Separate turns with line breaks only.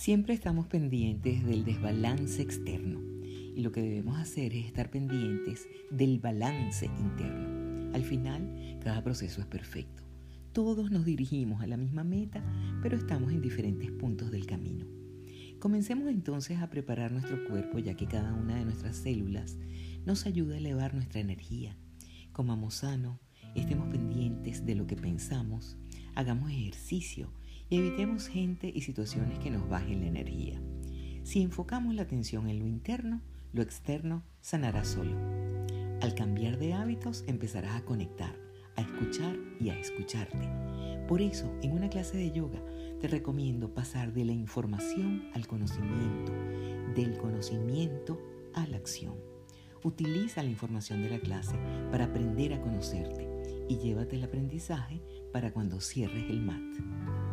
Siempre estamos pendientes del desbalance externo y lo que debemos hacer es estar pendientes del balance interno. Al final, cada proceso es perfecto. Todos nos dirigimos a la misma meta, pero estamos en diferentes puntos del camino. Comencemos entonces a preparar nuestro cuerpo ya que cada una de nuestras células nos ayuda a elevar nuestra energía. Comamos sano, estemos pendientes de lo que pensamos, hagamos ejercicio evitemos gente y situaciones que nos bajen la energía. Si enfocamos la atención en lo interno, lo externo sanará solo. Al cambiar de hábitos empezarás a conectar, a escuchar y a escucharte. Por eso, en una clase de yoga te recomiendo pasar de la información al conocimiento, del conocimiento a la acción. Utiliza la información de la clase para aprender a conocerte y llévate el aprendizaje para cuando cierres el mat.